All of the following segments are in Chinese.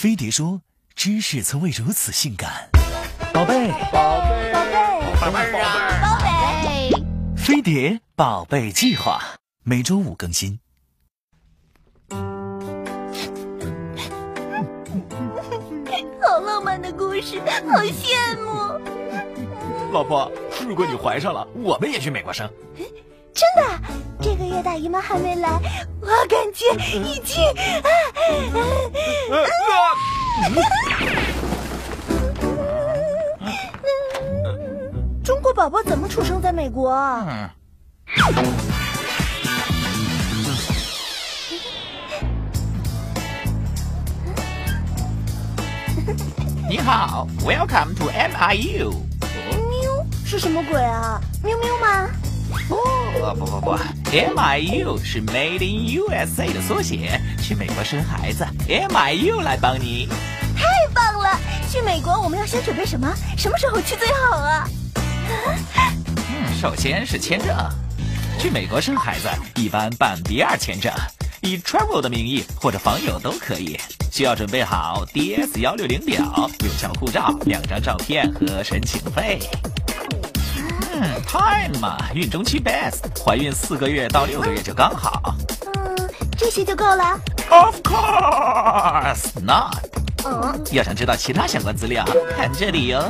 飞碟说：“知识从未如此性感。”宝贝，宝贝，宝贝，宝贝啊！宝贝，飞碟宝贝计划每周五更新。好浪漫的故事，好羡慕。老婆，如果你怀上了，我们也去美国生。真的，这个月大姨妈还没来，我感觉已经……中国宝宝怎么出生在美国？你好，Welcome to MIU。喵是什么鬼啊？喵喵吗？不不不不，MIU 是 Made in USA 的缩写，去美国生孩子，MIU 来帮你。太棒了！去美国我们要先准备什么？什么时候去最好啊？嗯，首先是签证，去美国生孩子一般办 B2 签证，以 Travel 的名义或者访友都可以。需要准备好 DS 幺六零表、有效护照、两张照片和申请费。嗯，Time 嘛，孕中期 Best，怀孕四个月到六个月就刚好。嗯，这些就够了。Of course not。嗯，要想知道其他相关资料，看这里哟。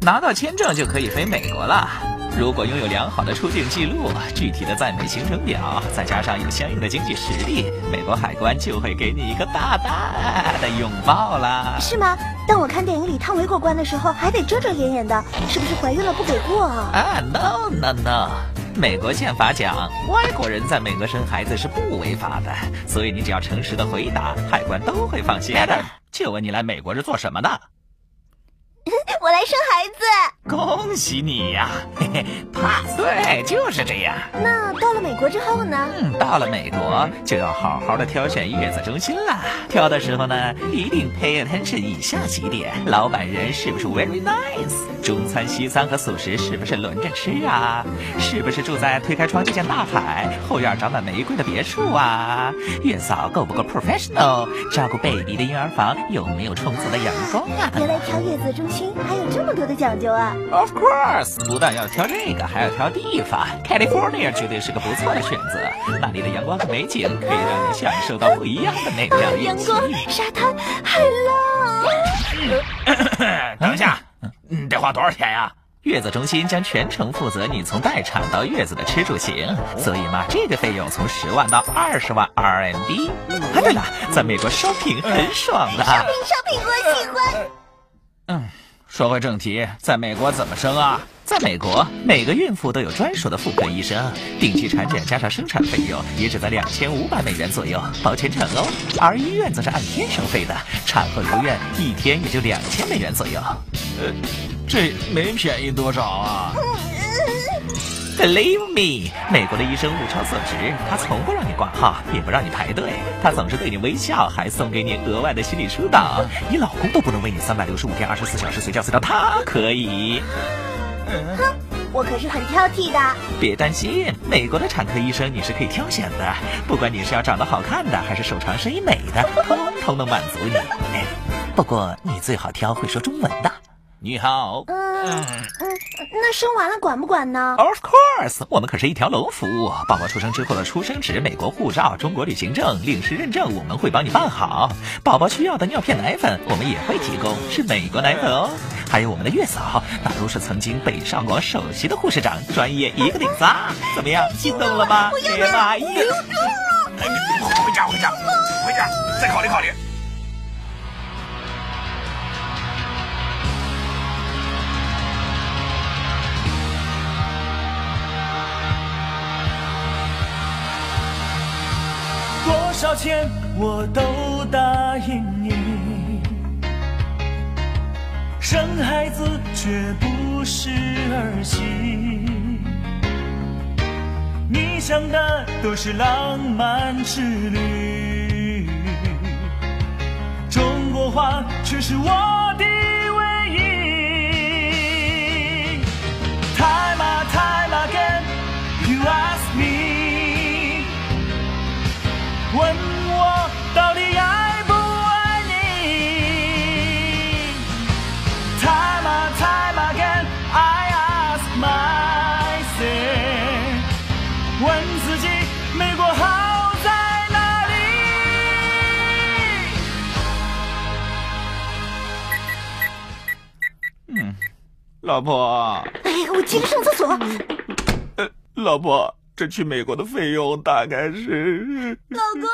拿到签证就可以飞美国了。如果拥有良好的出境记录、具体的在美行程表，再加上有相应的经济实力，美国海关就会给你一个大大的拥抱啦。是吗？但我看电影里汤唯过关的时候还得遮遮掩掩的，是不是怀孕了不给过啊？啊，no no no！美国宪法讲，外国人在美国生孩子是不违法的，所以你只要诚实的回答，海关都会放心的。就问你来美国是做什么的？我来生孩子。恭喜你呀、嘿 嘿对，就是这样。那到了美国之后呢？嗯，到了美国就要好好的挑选月子中心了。挑的时候呢，一定 pay attention 以下几点：老板人是不是 very nice？中餐、西餐和素食是不是轮着吃啊？是不是住在推开窗就见大海，后院长满玫瑰的别墅啊？月嫂够不够 professional？照顾 baby 的婴儿房有没有充足的阳光啊？原来挑月子中心还有这么多的讲究啊！Of course，不但要挑这个，还要挑地方。California 绝对是个不错的选择，那里的阳光和美景可以让你享受到不一样的美妙。阳光、沙滩、海浪。等一下，嗯，得花多少钱呀？月子中心将全程负责你从待产到月子的吃住行，所以嘛，这个费用从十万到二十万 RMB。啊，对了，在美国 shopping 很爽的。shopping shopping，我喜欢。嗯，说回正题，在美国怎么生啊？在美国，每个孕妇都有专属的妇科医生，定期产检加上生产费用也只在两千五百美元左右，包全程哦。而医院则是按天收费的，产后留院一天也就两千美元左右。呃，这没便宜多少啊？Believe me，美国的医生物超所值，他从不让你挂号，也不让你排队，他总是对你微笑，还送给你额外的心理疏导。你老公都不能为你三百六十五天、二十四小时随叫随到，他可以。哼，我可是很挑剔的。别担心，美国的产科医生你是可以挑选的，不管你是要长得好看的，还是手长身美的，通通能满足你。哎不过你最好挑会说中文的。你好嗯嗯，那生完了管不管呢？，Of course，我们可是一条龙服务。宝宝出生之后的出生纸、美国护照、中国旅行证、领事认证，我们会帮你办好。宝宝需要的尿片、奶粉，我们也会提供，是美国奶粉哦。还有我们的月嫂，那都是曾经北上广首席的护士长，专业一个顶仨。怎么样，心动了吗？别妈呀！回家，回家，回家，再考虑考虑。少钱我都答应你，生孩子却不是儿戏。你想的都是浪漫之旅，中国话却是我问我到底爱不爱你？time time again i ask myself 问自己美国好在哪里？嗯老婆哎呀我急着上厕所。老婆这去美国的费用大概是……老公，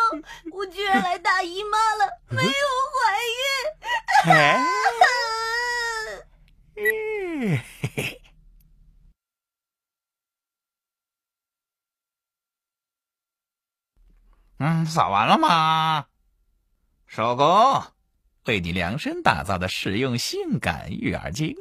我居然来大姨妈了，没有怀孕。哎，嗯，嘿嘿。嗯，扫完了吗？收工，为你量身打造的实用性感育儿经。